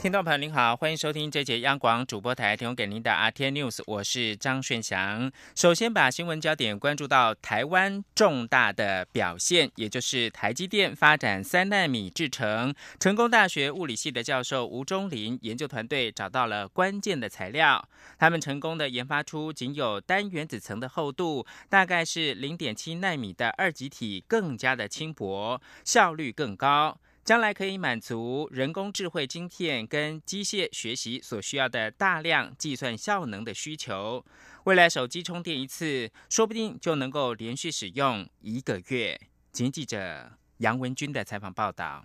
听众朋友您好，欢迎收听这节央广主播台提供给您的 RT News，我是张顺祥。首先把新闻焦点关注到台湾重大的表现，也就是台积电发展三纳米制程，成功大学物理系的教授吴忠林研究团队找到了关键的材料，他们成功的研发出仅有单原子层的厚度大概是零点七纳米的二极体，更加的轻薄，效率更高。将来可以满足人工智慧晶片跟机械学习所需要的大量计算效能的需求。未来手机充电一次，说不定就能够连续使用一个月。请记者杨文军的采访报道。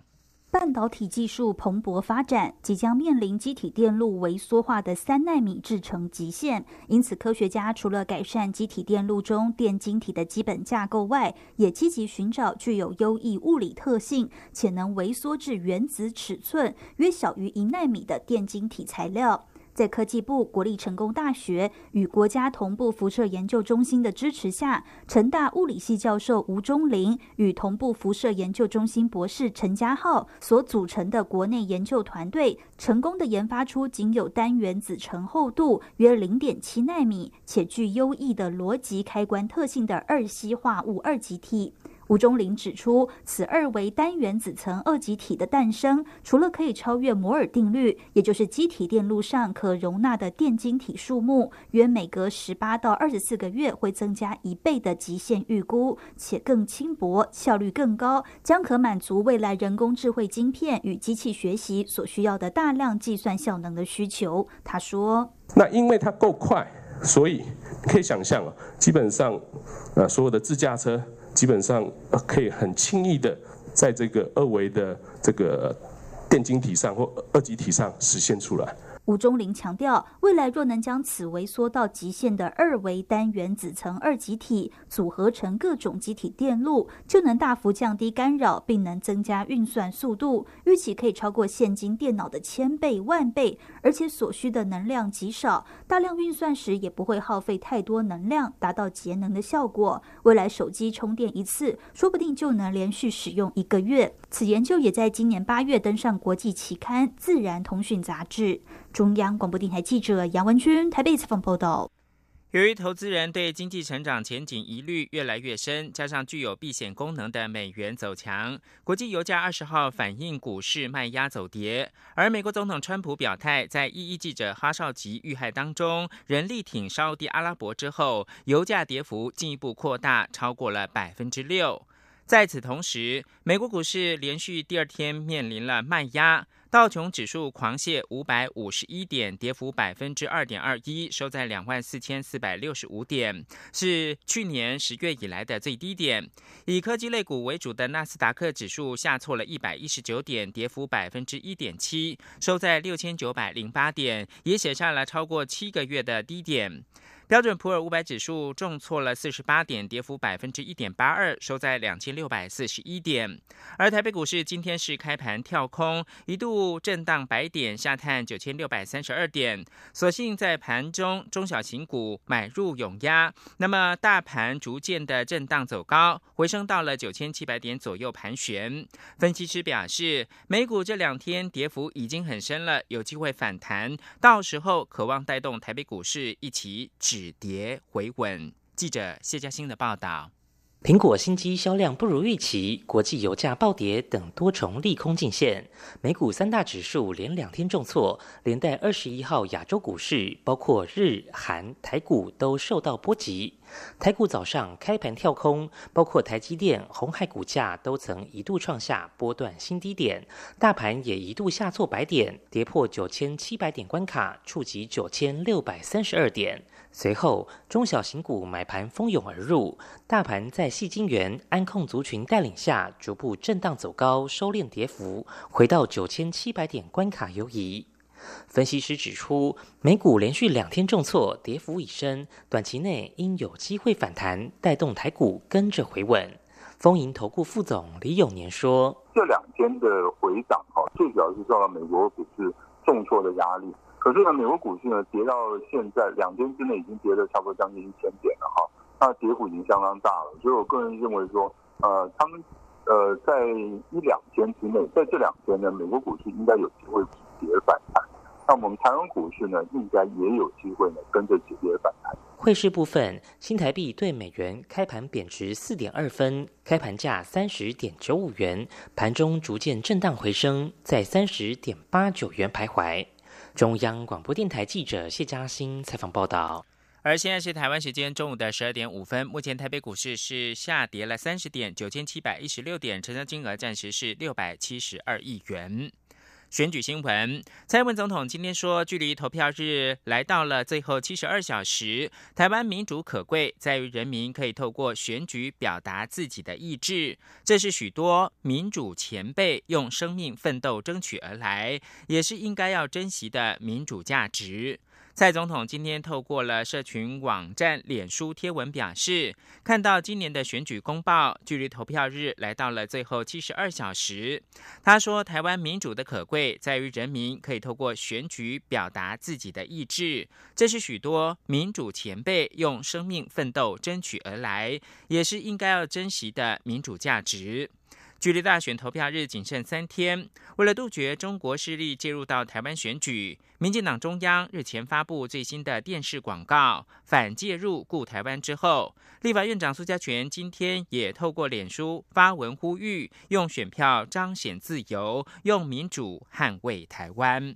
半导体技术蓬勃发展，即将面临机体电路微缩化的三纳米制程极限。因此，科学家除了改善机体电路中电晶体的基本架构外，也积极寻找具有优异物理特性且能微缩至原子尺寸约小于一纳米的电晶体材料。在科技部、国立成功大学与国家同步辐射研究中心的支持下，成大物理系教授吴忠林与同步辐射研究中心博士陈家浩所组成的国内研究团队，成功的研发出仅有单原子层厚度约零点七纳米，且具优异的逻辑开关特性的二烯化物二极体。吴忠林指出，此二维单原子层二极体的诞生，除了可以超越摩尔定律，也就是机体电路上可容纳的电晶体数目约每隔十八到二十四个月会增加一倍的极限预估，且更轻薄，效率更高，将可满足未来人工智慧晶片与机器学习所需要的大量计算效能的需求。他说：“那因为它够快，所以可以想象啊，基本上，呃，所有的自驾车。”基本上可以很轻易的在这个二维的这个电晶体上或二极体上实现出来。吴忠林强调，未来若能将此微缩到极限的二维单原子层二极体组合成各种机体电路，就能大幅降低干扰，并能增加运算速度，预期可以超过现今电脑的千倍万倍，而且所需的能量极少，大量运算时也不会耗费太多能量，达到节能的效果。未来手机充电一次，说不定就能连续使用一个月。此研究也在今年八月登上国际期刊《自然通讯》杂志。中央广播电台记者杨文君台北采访报道。由于投资人对经济成长前景疑虑越来越深，加上具有避险功能的美元走强，国际油价二十号反映股市卖压走跌。而美国总统川普表态，在异议记者哈少吉遇害当中，仍力挺沙地阿拉伯之后，油价跌幅进一步扩大，超过了百分之六。在此同时，美国股市连续第二天面临了卖压。道琼指数狂泻五百五十一点，跌幅百分之二点二一，收在两万四千四百六十五点，是去年十月以来的最低点。以科技类股为主的纳斯达克指数下挫了一百一十九点，跌幅百分之一点七，收在六千九百零八点，也写下了超过七个月的低点。标准普尔五百指数重挫了四十八点，跌幅百分之一点八二，收在两千六百四十一点。而台北股市今天是开盘跳空，一度震荡百点，下探九千六百三十二点。所幸在盘中中小型股买入永压，那么大盘逐渐的震荡走高，回升到了九千七百点左右盘旋。分析师表示，美股这两天跌幅已经很深了，有机会反弹，到时候渴望带动台北股市一起。止跌回稳。记者谢嘉欣的报道：苹果新机销量不如预期，国际油价暴跌等多重利空尽现，美股三大指数连两天重挫，连带二十一号亚洲股市，包括日韩台股都受到波及。台股早上开盘跳空，包括台积电、红海股价都曾一度创下波段新低点，大盘也一度下挫百点，跌破九千七百点关卡，触及九千六百三十二点。随后，中小型股买盘蜂拥而入，大盘在细晶圆、安控族群带领下，逐步震荡走高，收敛跌幅，回到九千七百点关卡游移。分析师指出，美股连续两天重挫，跌幅已深，短期内应有机会反弹，带动台股跟着回稳。丰盈投顾副总李永年说：“这两天的回涨，哈，最主要是受到美国股市重挫的压力。可是呢，美国股市呢跌到现在两天之内已经跌了差不多将近一千点了哈，那跌幅已经相当大了。所以我个人认为说，呃，他们呃在一两天之内，在这两天呢，美国股市应该有机会止跌反弹。那我们台湾股市呢，应该也有机会呢跟着止跌反弹。汇市部分，新台币对美元开盘贬值四点二分，开盘价三十点九五元，盘中逐渐震荡回升，在三十点八九元徘徊。中央广播电台记者谢嘉欣采访报道。而现在是台湾时间中午的十二点五分，目前台北股市是下跌了三十点，九千七百一十六点，成交金额暂时是六百七十二亿元。选举新闻，蔡英文总统今天说，距离投票日来到了最后七十二小时。台湾民主可贵，在于人民可以透过选举表达自己的意志，这是许多民主前辈用生命奋斗争取而来，也是应该要珍惜的民主价值。蔡总统今天透过了社群网站脸书贴文表示，看到今年的选举公报，距离投票日来到了最后七十二小时。他说：“台湾民主的可贵在于人民可以透过选举表达自己的意志，这是许多民主前辈用生命奋斗争取而来，也是应该要珍惜的民主价值。”距离大选投票日仅剩三天，为了杜绝中国势力介入到台湾选举，民进党中央日前发布最新的电视广告，反介入故台湾之后，立法院长苏家全今天也透过脸书发文呼吁，用选票彰显自由，用民主捍卫台湾。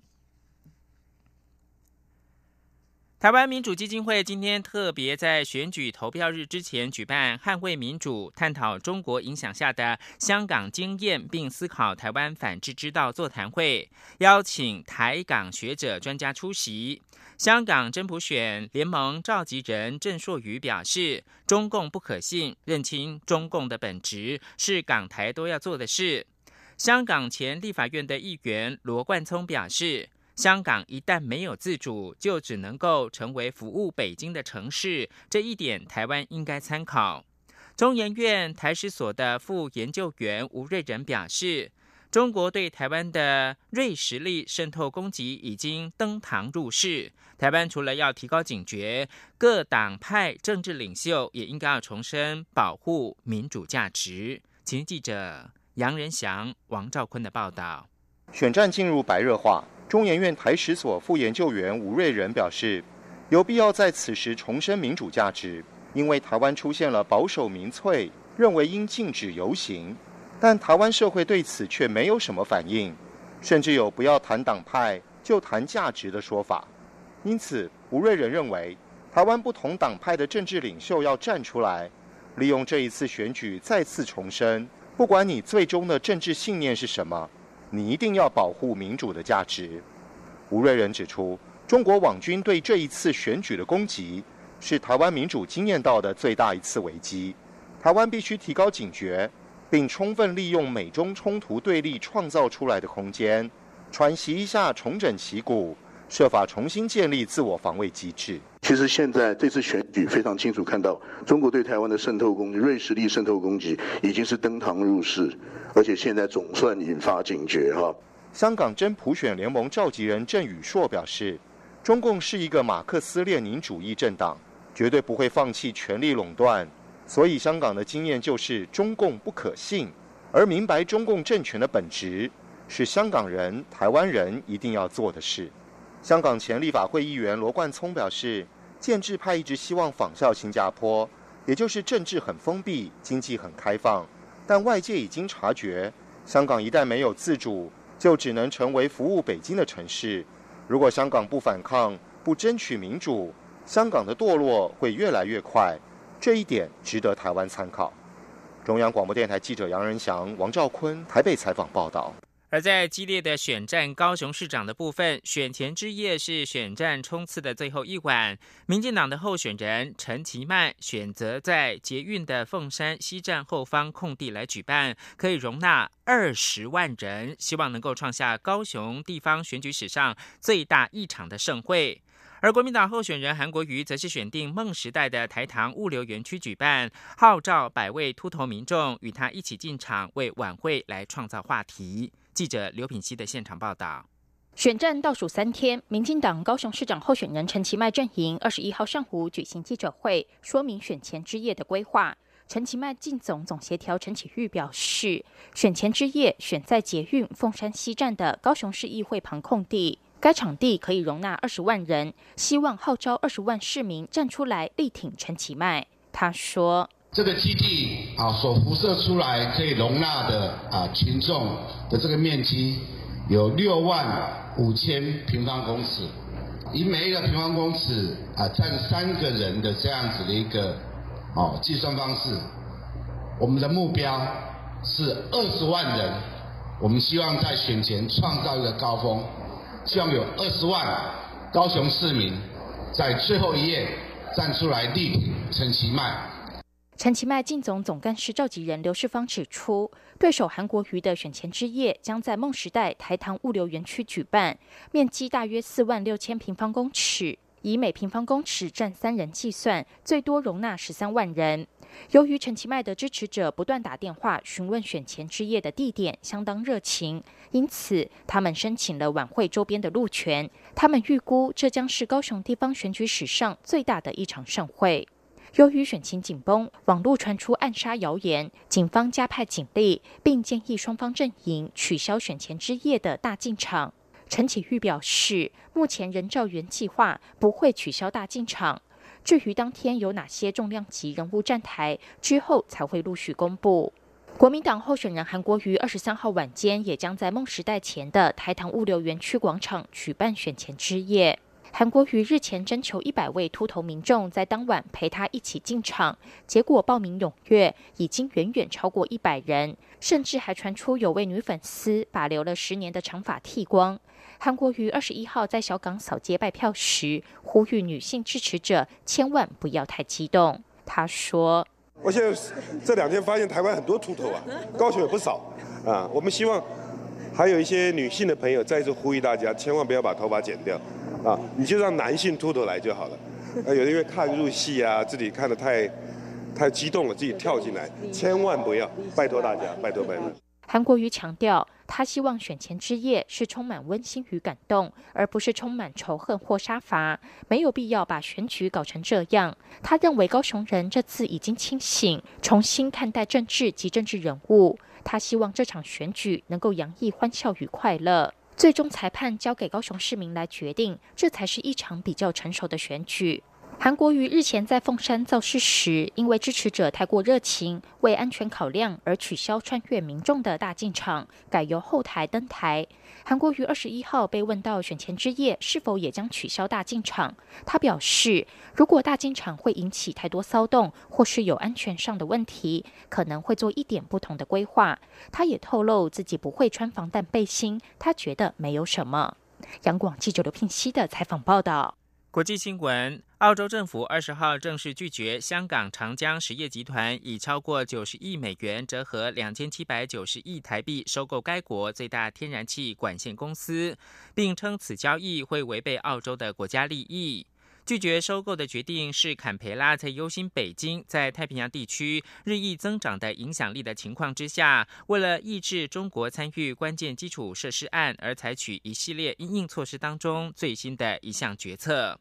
台湾民主基金会今天特别在选举投票日之前举办“捍卫民主、探讨中国影响下的香港经验，并思考台湾反制之道”座谈会，邀请台港学者专家出席。香港真普选联盟召集人郑硕宇表示：“中共不可信，认清中共的本质是港台都要做的事。”香港前立法院的议员罗冠聪表示。香港一旦没有自主，就只能够成为服务北京的城市。这一点，台湾应该参考。中研院台史所的副研究员吴瑞仁表示，中国对台湾的锐实力渗透攻击已经登堂入室。台湾除了要提高警觉，各党派政治领袖也应该要重申保护民主价值。请记者杨仁祥、王兆坤的报道。选战进入白热化。中研院台史所副研究员吴瑞仁表示，有必要在此时重申民主价值，因为台湾出现了保守民粹认为应禁止游行，但台湾社会对此却没有什么反应，甚至有不要谈党派就谈价值的说法。因此，吴瑞仁认为，台湾不同党派的政治领袖要站出来，利用这一次选举再次重申，不管你最终的政治信念是什么。你一定要保护民主的价值。吴瑞仁指出，中国网军对这一次选举的攻击，是台湾民主经验到的最大一次危机。台湾必须提高警觉，并充分利用美中冲突对立创造出来的空间，喘息一下，重整旗鼓。设法重新建立自我防卫机制。其实现在这次选举非常清楚看到，中国对台湾的渗透攻击、瑞士力渗透攻击已经是登堂入室，而且现在总算引发警觉哈。香港真普选联盟召集人郑宇硕表示，中共是一个马克思列宁主义政党，绝对不会放弃权力垄断，所以香港的经验就是中共不可信，而明白中共政权的本质是香港人、台湾人一定要做的事。香港前立法会议员罗冠聪表示，建制派一直希望仿效新加坡，也就是政治很封闭，经济很开放。但外界已经察觉，香港一旦没有自主，就只能成为服务北京的城市。如果香港不反抗、不争取民主，香港的堕落会越来越快。这一点值得台湾参考。中央广播电台记者杨仁祥、王兆坤台北采访报道。而在激烈的选战高雄市长的部分，选前之夜是选战冲刺的最后一晚。民进党的候选人陈其迈选择在捷运的凤山西站后方空地来举办，可以容纳二十万人，希望能够创下高雄地方选举史上最大一场的盛会。而国民党候选人韩国瑜则是选定梦时代的台糖物流园区举办，号召百位秃头民众与他一起进场，为晚会来创造话题。记者刘品熙的现场报道。选战倒数三天，民进党高雄市长候选人陈其迈阵营二十一号上午举行记者会，说明选前之夜的规划。陈其迈进总总协调陈启玉表示，选前之夜选在捷运凤山西站的高雄市议会旁空地，该场地可以容纳二十万人，希望号召二十万市民站出来力挺陈其迈。他说：“这个基地啊，所辐射出来可以容纳的啊群众的这个面积有六万。”五千平方公尺，以每一个平方公尺啊占三个人的这样子的一个哦计算方式，我们的目标是二十万人，我们希望在选前创造一个高峰，希望有二十万高雄市民在最后一页站出来力挺陈其迈。陈其迈进总总干事召集人刘世芳指出，对手韩国瑜的选前之夜将在梦时代台糖物流园区举办，面积大约四万六千平方公尺，以每平方公尺占三人计算，最多容纳十三万人。由于陈其迈的支持者不断打电话询问选前之夜的地点，相当热情，因此他们申请了晚会周边的路权。他们预估这将是高雄地方选举史上最大的一场盛会。由于选情紧绷，网络传出暗杀谣言，警方加派警力，并建议双方阵营取消选前之夜的大进场。陈启玉表示，目前人照原计划，不会取消大进场。至于当天有哪些重量级人物站台，之后才会陆续公布。国民党候选人韩国瑜二十三号晚间也将在梦时代前的台糖物流园区广场举办选前之夜。韩国瑜日前征求一百位秃头民众在当晚陪他一起进场，结果报名踊跃，已经远远超过一百人，甚至还传出有位女粉丝把留了十年的长发剃光。韩国瑜二十一号在小港扫街拜票时，呼吁女性支持者千万不要太激动。他说：“我现在这两天发现台湾很多秃头啊，高雄也不少啊。我们希望还有一些女性的朋友再次呼吁大家，千万不要把头发剪掉。”啊，你就让男性秃头来就好了。啊，有的因为看入戏啊，自己看的太太激动了，自己跳进来，千万不要，拜托大家，拜托拜托。韩国瑜强调，他希望选前之夜是充满温馨与感动，而不是充满仇恨或杀伐，没有必要把选举搞成这样。他认为高雄人这次已经清醒，重新看待政治及政治人物。他希望这场选举能够洋溢欢笑与快乐。最终裁判交给高雄市民来决定，这才是一场比较成熟的选举。韩国瑜日前在凤山造势时，因为支持者太过热情，为安全考量而取消穿越民众的大进场，改由后台登台。韩国瑜二十一号被问到选前之夜是否也将取消大进场，他表示，如果大进场会引起太多骚动，或是有安全上的问题，可能会做一点不同的规划。他也透露自己不会穿防弹背心，他觉得没有什么。杨广记者刘聘熙的采访报道。国际新闻：澳洲政府二十号正式拒绝香港长江实业集团以超过九十亿美元（折合两千七百九十亿台币）收购该国最大天然气管线公司，并称此交易会违背澳洲的国家利益。拒绝收购的决定是坎培拉在忧心北京在太平洋地区日益增长的影响力的情况之下，为了抑制中国参与关键基础设施案而采取一系列应应措施当中最新的一项决策。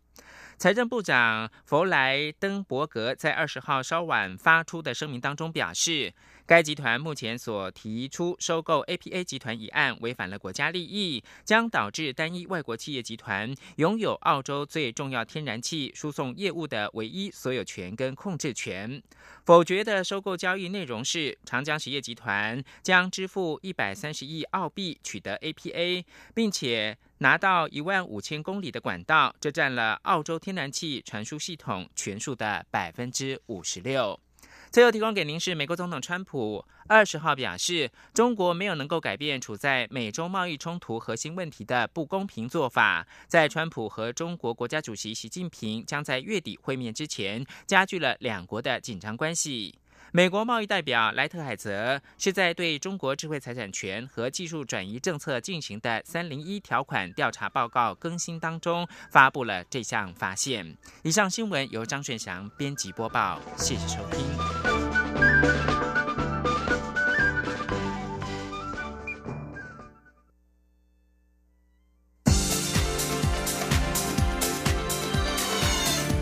财政部长弗莱登伯格在二十号稍晚发出的声明当中表示，该集团目前所提出收购 APA 集团一案违反了国家利益，将导致单一外国企业集团拥有澳洲最重要天然气输送业务的唯一所有权跟控制权。否决的收购交易内容是，长江实业集团将支付一百三十亿澳币取得 APA，并且。拿到一万五千公里的管道，这占了澳洲天然气传输系统全数的百分之五十六。最后提供给您是美国总统川普二十号表示，中国没有能够改变处在美中贸易冲突核心问题的不公平做法，在川普和中国国家主席习近平将在月底会面之前，加剧了两国的紧张关系。美国贸易代表莱特海泽是在对中国智慧财产权和技术转移政策进行的三零一条款调查报告更新当中发布了这项发现。以上新闻由张炫翔编辑播报谢谢收听。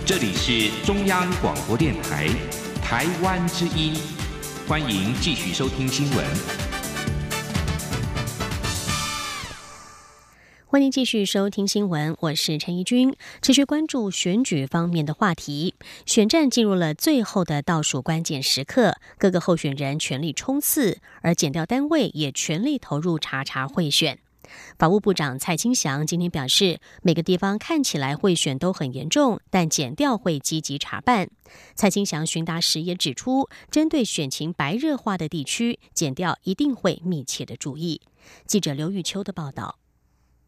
这里是中央广播电台台湾之音，欢迎继续收听新闻。欢迎继续收听新闻，我是陈怡君。持续关注选举方面的话题，选战进入了最后的倒数关键时刻，各个候选人全力冲刺，而检调单位也全力投入查查贿选。法务部长蔡清祥今天表示，每个地方看起来贿选都很严重，但减调会积极查办。蔡清祥询答时也指出，针对选情白热化的地区，减调一定会密切的注意。记者刘玉秋的报道。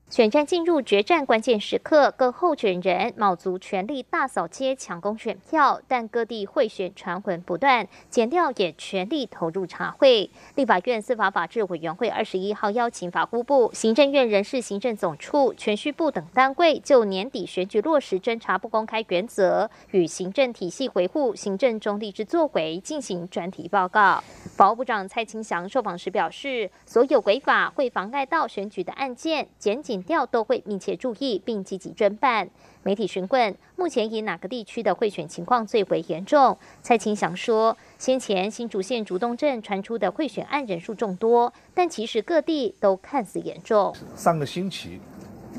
选战进入决战关键时刻，各候选人卯足全力大扫街抢攻选票，但各地贿选传闻不断，检调也全力投入查会。立法院司法法制委员会二十一号邀请法务部、行政院人事行政总处、全序部等单位就年底选举落实侦查不公开原则与行政体系维护行政中立之作为进行专题报告。法务部长蔡清祥受访时表示，所有违法会妨碍到选举的案件，检警。调都会密切注意并积极侦办。媒体询问目前以哪个地区的贿选情况最为严重，蔡清祥说，先前新竹县竹东镇传出的贿选案人数众多，但其实各地都看似严重。上个星期，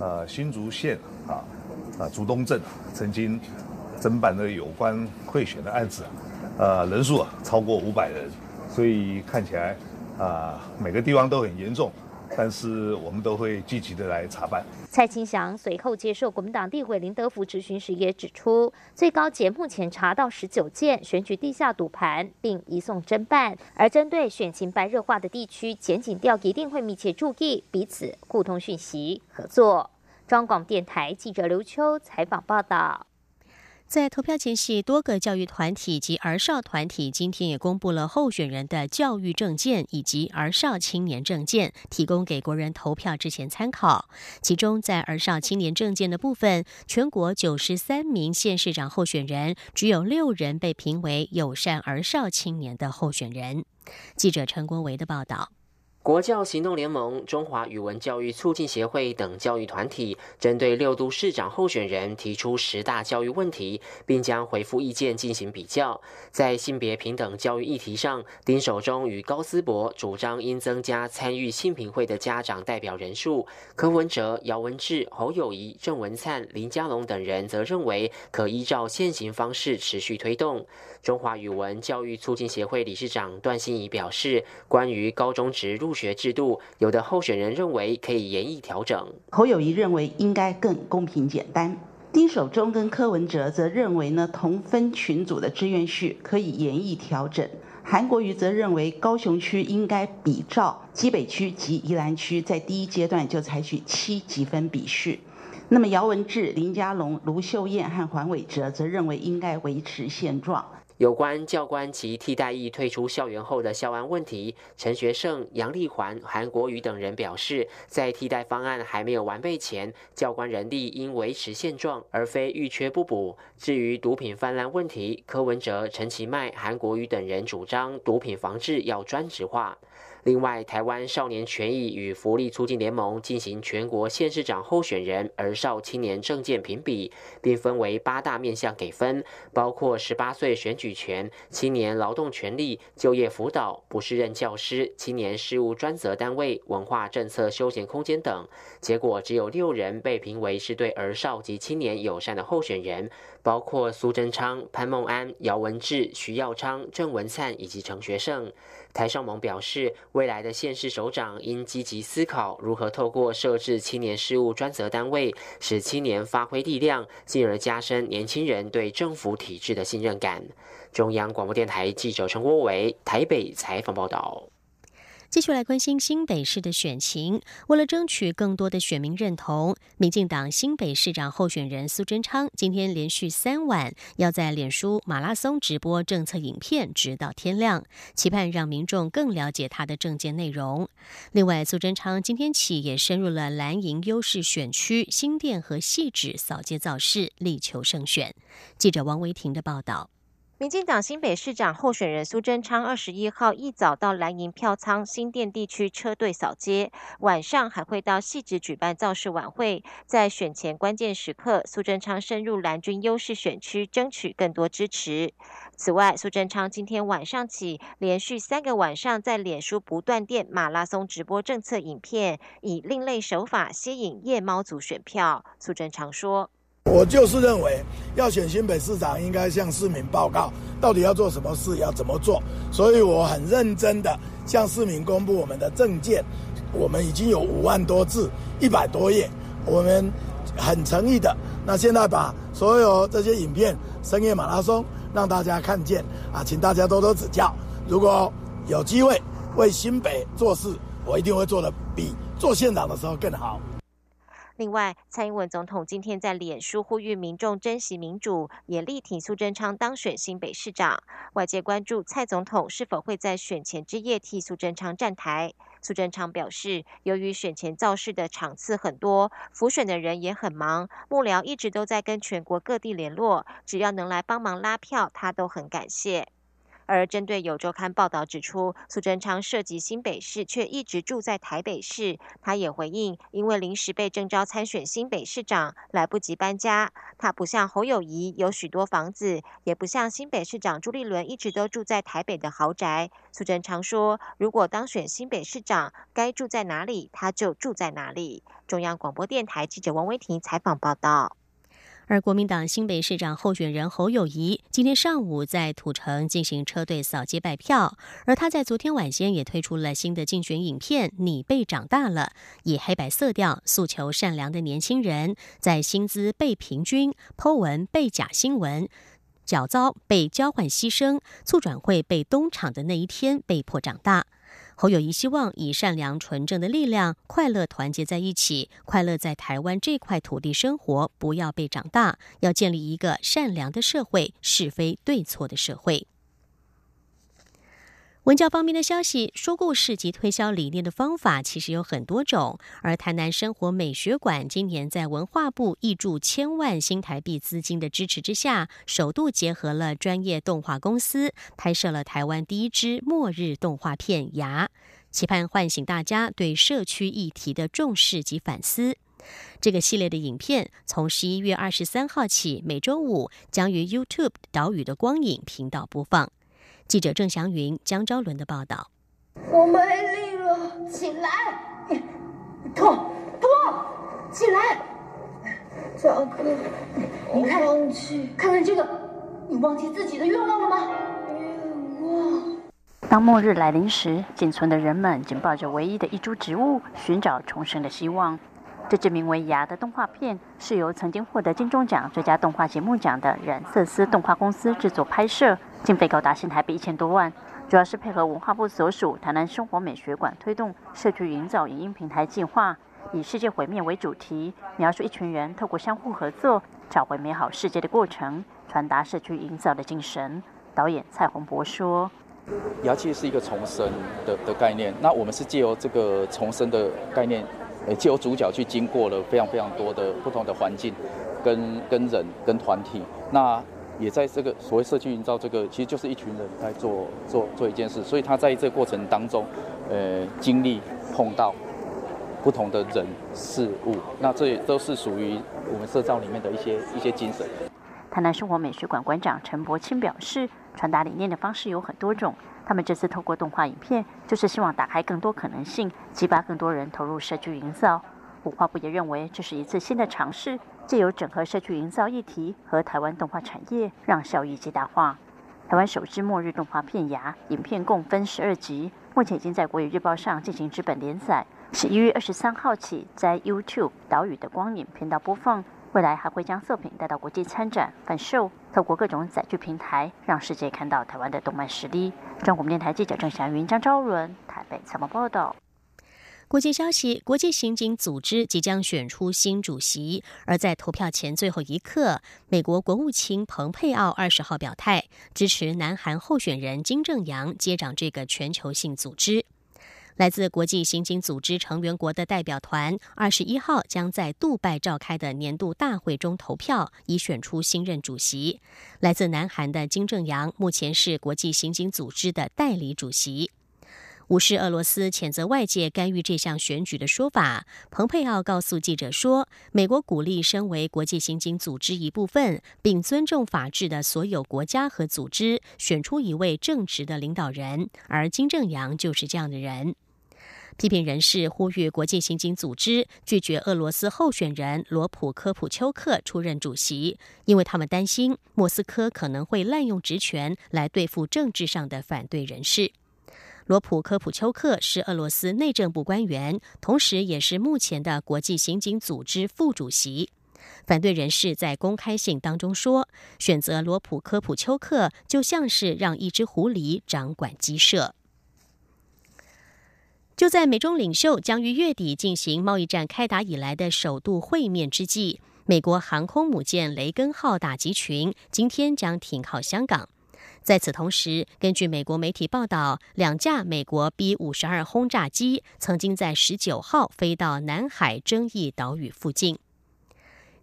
呃，新竹县啊啊竹东镇曾经侦办的有关贿选的案子，呃，人数啊超过五百人，所以看起来啊每个地方都很严重。但是我们都会积极的来查办。蔡清祥随后接受国民党立委林德福质询时也指出，最高检目前查到十九件选举地下赌盘，并移送侦办。而针对选情白热化的地区，检警调一定会密切注意，彼此互通讯息合作。中广电台记者刘秋采访报道。在投票前夕，多个教育团体及儿少团体今天也公布了候选人的教育证件以及儿少青年证件，提供给国人投票之前参考。其中，在儿少青年证件的部分，全国九十三名县市长候选人，只有六人被评为友善儿少青年的候选人。记者陈国维的报道。国教行动联盟、中华语文教育促进协会等教育团体针对六都市长候选人提出十大教育问题，并将回复意见进行比较。在性别平等教育议题上，丁守中与高思博主张应增加参与性平会的家长代表人数；柯文哲、姚文智、侯友谊、郑文灿、林佳龙等人则认为可依照现行方式持续推动。中华语文教育促进协会理事长段心怡表示，关于高中职入学制度，有的候选人认为可以严议调整。侯友谊认为应该更公平简单，丁守中跟柯文哲则认为呢，同分群组的志愿序可以严议调整。韩国瑜则认为高雄区应该比照基北区及宜兰区，在第一阶段就采取七级分比序。那么姚文智、林佳龙、卢秀燕和黄伟哲则认为应该维持现状。有关教官及替代役退出校园后的校安问题，陈学圣、杨丽环、韩国瑜等人表示，在替代方案还没有完备前，教官人力应维持现状，而非欲缺不补。至于毒品泛滥问题，柯文哲、陈其迈、韩国瑜等人主张毒品防治要专职化。另外，台湾少年权益与福利促进联盟进行全国县市长候选人儿少青年政见评比，并分为八大面向给分，包括十八岁选举权、青年劳动权利、就业辅导、不适任教师、青年事务专责单位、文化政策休闲空间等。结果只有六人被评为是对儿少及青年友善的候选人，包括苏贞昌、潘孟安、姚文智、徐耀昌、郑文灿以及陈学圣。台上盟表示，未来的县市首长应积极思考如何透过设置青年事务专责单位，使青年发挥力量，进而加深年轻人对政府体制的信任感。中央广播电台记者陈国伟台北采访报道。继续来关心新北市的选情。为了争取更多的选民认同，民进党新北市长候选人苏贞昌今天连续三晚要在脸书马拉松直播政策影片，直到天亮，期盼让民众更了解他的政见内容。另外，苏贞昌今天起也深入了蓝营优势选区新店和细致扫街造势，力求胜选。记者王维婷的报道。民进党新北市长候选人苏贞昌二十一号一早到蓝营票仓新店地区车队扫街，晚上还会到戏子举办造势晚会。在选前关键时刻，苏贞昌深入蓝军优势选区，争取更多支持。此外，苏贞昌今天晚上起连续三个晚上在脸书不断电马拉松直播政策影片，以另类手法吸引夜猫族选票。苏贞昌说。我就是认为，要选新北市长，应该向市民报告到底要做什么事，要怎么做。所以我很认真的向市民公布我们的政见。我们已经有五万多字，一百多页，我们很诚意的。那现在把所有这些影片深夜马拉松让大家看见啊，请大家多多指教。如果有机会为新北做事，我一定会做的比做县长的时候更好。另外，蔡英文总统今天在脸书呼吁民众珍惜民主，也力挺苏贞昌当选新北市长。外界关注蔡总统是否会在选前之夜替苏贞昌站台。苏贞昌表示，由于选前造势的场次很多，辅选的人也很忙，幕僚一直都在跟全国各地联络，只要能来帮忙拉票，他都很感谢。而针对有周刊报道指出，苏贞昌涉及新北市，却一直住在台北市，他也回应，因为临时被征召参选新北市长，来不及搬家。他不像侯友谊有许多房子，也不像新北市长朱立伦一直都住在台北的豪宅。苏贞昌说，如果当选新北市长，该住在哪里，他就住在哪里。中央广播电台记者王威婷采访报道。而国民党新北市长候选人侯友谊今天上午在土城进行车队扫街拜票，而他在昨天晚间也推出了新的竞选影片《你被长大了》，以黑白色调诉求善良的年轻人在薪资被平均、剖文被假新闻、较遭被交换牺牲、促转会被东厂的那一天被迫长大。侯友谊希望以善良纯正的力量，快乐团结在一起，快乐在台湾这块土地生活，不要被长大，要建立一个善良的社会，是非对错的社会。文教方面的消息，说故事及推销理念的方法其实有很多种。而台南生活美学馆今年在文化部挹注千万新台币资金的支持之下，首度结合了专业动画公司，拍摄了台湾第一支末日动画片《牙》，期盼唤醒大家对社区议题的重视及反思。这个系列的影片从十一月二十三号起，每周五将于 YouTube 岛屿的光影频道播放。记者郑祥云、江昭伦的报道。我没力了，起来！痛痛，起来！赵哥，你看，看看这个，你忘记自己的愿望了吗？愿望。当末日来临时，仅存的人们紧抱着唯一的一株植物，寻找重生的希望。这支名为《牙》的动画片，是由曾经获得金钟奖最佳动画节目奖的染色丝动画公司制作拍摄。经费高达新台币一千多万，主要是配合文化部所属台南生活美学馆推动社区营造影音平台计划，以世界毁灭为主题，描述一群人透过相互合作找回美好世界的过程，传达社区营造的精神。导演蔡宏博说：“牙其实是一个重生的的概念，那我们是借由这个重生的概念，呃，借由主角去经过了非常非常多的不同的环境，跟跟人跟团体，那。”也在这个所谓社区营造，这个其实就是一群人在做做做一件事，所以他在这个过程当中，呃，经历碰到不同的人事物，那这也都是属于我们社造里面的一些一些精神。台南生活美学馆馆长陈柏清表示，传达理念的方式有很多种，他们这次透过动画影片，就是希望打开更多可能性，激发更多人投入社区营造。文化部也认为这是一次新的尝试。借由整合社区营造议题和台湾动画产业，让效益极大化。台湾首支末日动画片《牙》影片共分十二集，目前已经在国语日报上进行纸本连载。十一月二十三号起，在 YouTube 岛屿的光影频道播放。未来还会将作品带到国际参展、贩售，透过各种载具平台，让世界看到台湾的动漫实力。中国电台记者郑祥云、张昭伦台北采访报道。国际消息：国际刑警组织即将选出新主席，而在投票前最后一刻，美国国务卿蓬佩奥二十号表态支持南韩候选人金正阳接掌这个全球性组织。来自国际刑警组织成员国的代表团，二十一号将在杜拜召开的年度大会中投票，以选出新任主席。来自南韩的金正阳目前是国际刑警组织的代理主席。无视俄罗斯谴责外界干预这项选举的说法，蓬佩奥告诉记者说：“美国鼓励身为国际刑警组织一部分，并尊重法治的所有国家和组织选出一位正直的领导人，而金正阳就是这样的人。”批评人士呼吁国际刑警组织拒绝俄罗斯候选人罗普科普丘克出任主席，因为他们担心莫斯科可能会滥用职权来对付政治上的反对人士。罗普科普丘克是俄罗斯内政部官员，同时也是目前的国际刑警组织副主席。反对人士在公开信当中说，选择罗普科普丘克就像是让一只狐狸掌管鸡舍。就在美中领袖将于月底进行贸易战开打以来的首度会面之际，美国航空母舰雷根号打击群今天将停靠香港。在此同时，根据美国媒体报道，两架美国 B 五十二轰炸机曾经在十九号飞到南海争议岛屿附近。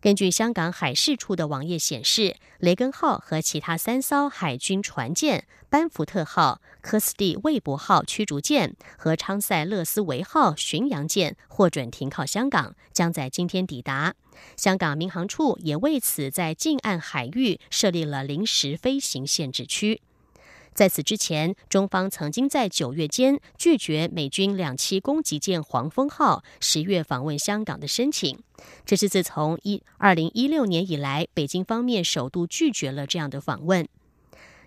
根据香港海事处的网页显示，雷根号和其他三艘海军船舰——班福特号、科斯蒂魏博号驱逐舰和昌塞勒斯维号巡洋舰获准停靠香港，将在今天抵达。香港民航处也为此在近岸海域设立了临时飞行限制区。在此之前，中方曾经在九月间拒绝美军两栖攻击舰“黄蜂号”十月访问香港的申请。这是自从一二零一六年以来，北京方面首度拒绝了这样的访问。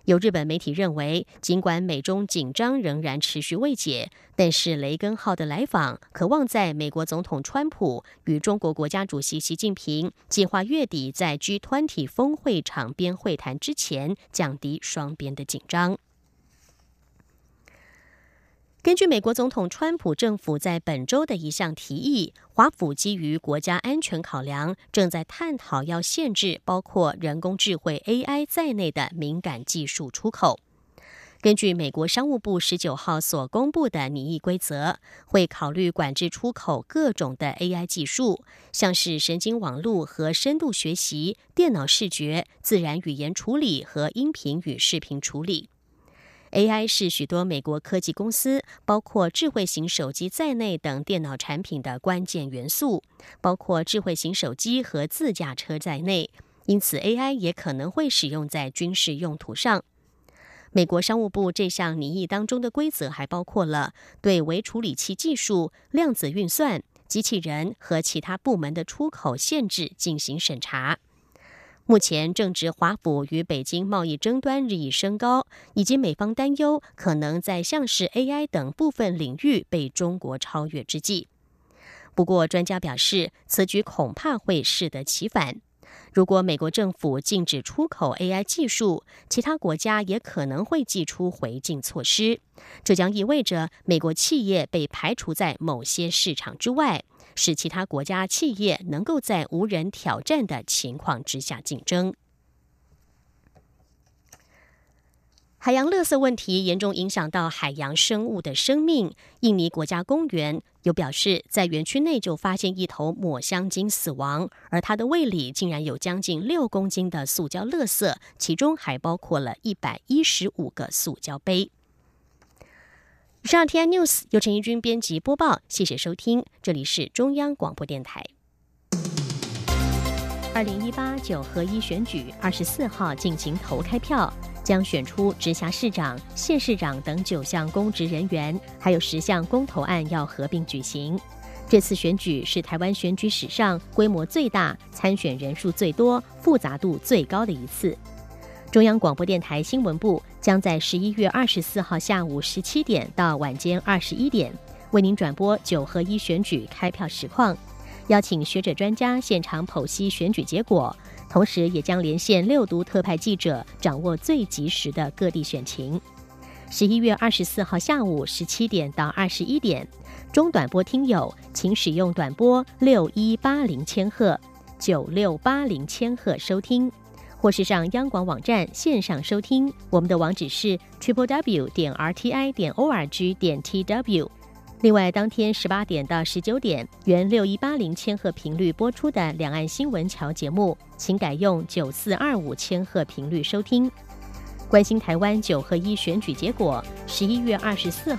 有日本媒体认为，尽管美中紧张仍然持续未解，但是雷根号的来访，渴望在美国总统川普与中国国家主席习近平计划月底在 G20 峰会场边会谈之前，降低双边的紧张。根据美国总统川普政府在本周的一项提议，华府基于国家安全考量，正在探讨要限制包括人工智慧 AI 在内的敏感技术出口。根据美国商务部十九号所公布的拟议规则，会考虑管制出口各种的 AI 技术，像是神经网络和深度学习、电脑视觉、自然语言处理和音频与视频处理。AI 是许多美国科技公司，包括智慧型手机在内等电脑产品的关键元素，包括智慧型手机和自驾车在内。因此，AI 也可能会使用在军事用途上。美国商务部这项拟议当中的规则还包括了对微处理器技术、量子运算、机器人和其他部门的出口限制进行审查。目前正值华府与北京贸易争端日益升高，以及美方担忧可能在像是 AI 等部分领域被中国超越之际。不过，专家表示，此举恐怕会适得其反。如果美国政府禁止出口 AI 技术，其他国家也可能会祭出回敬措施，这将意味着美国企业被排除在某些市场之外。使其他国家企业能够在无人挑战的情况之下竞争。海洋垃圾问题严重影响到海洋生物的生命。印尼国家公园有表示，在园区内就发现一头抹香鲸死亡，而它的胃里竟然有将近六公斤的塑胶垃圾，其中还包括了一百一十五个塑胶杯。以上 T I News 由陈怡君编辑播报，谢谢收听，这里是中央广播电台。二零一八九合一选举二十四号进行投开票，将选出直辖市长、县市长等九项公职人员，还有十项公投案要合并举行。这次选举是台湾选举史上规模最大、参选人数最多、复杂度最高的一次。中央广播电台新闻部将在十一月二十四号下午十七点到晚间二十一点，为您转播九合一选举开票实况，邀请学者专家现场剖析选举结果，同时也将连线六都特派记者，掌握最及时的各地选情。十一月二十四号下午十七点到二十一点，中短波听友请使用短波六一八零千赫、九六八零千赫收听。或是上央广网站线上收听，我们的网址是 triple w 点 r t i 点 o r g 点 t w。另外，当天十八点到十九点，原六一八零千赫频率播出的两岸新闻桥节目，请改用九四二五千赫频率收听。关心台湾九合一选举结果，十一月二十四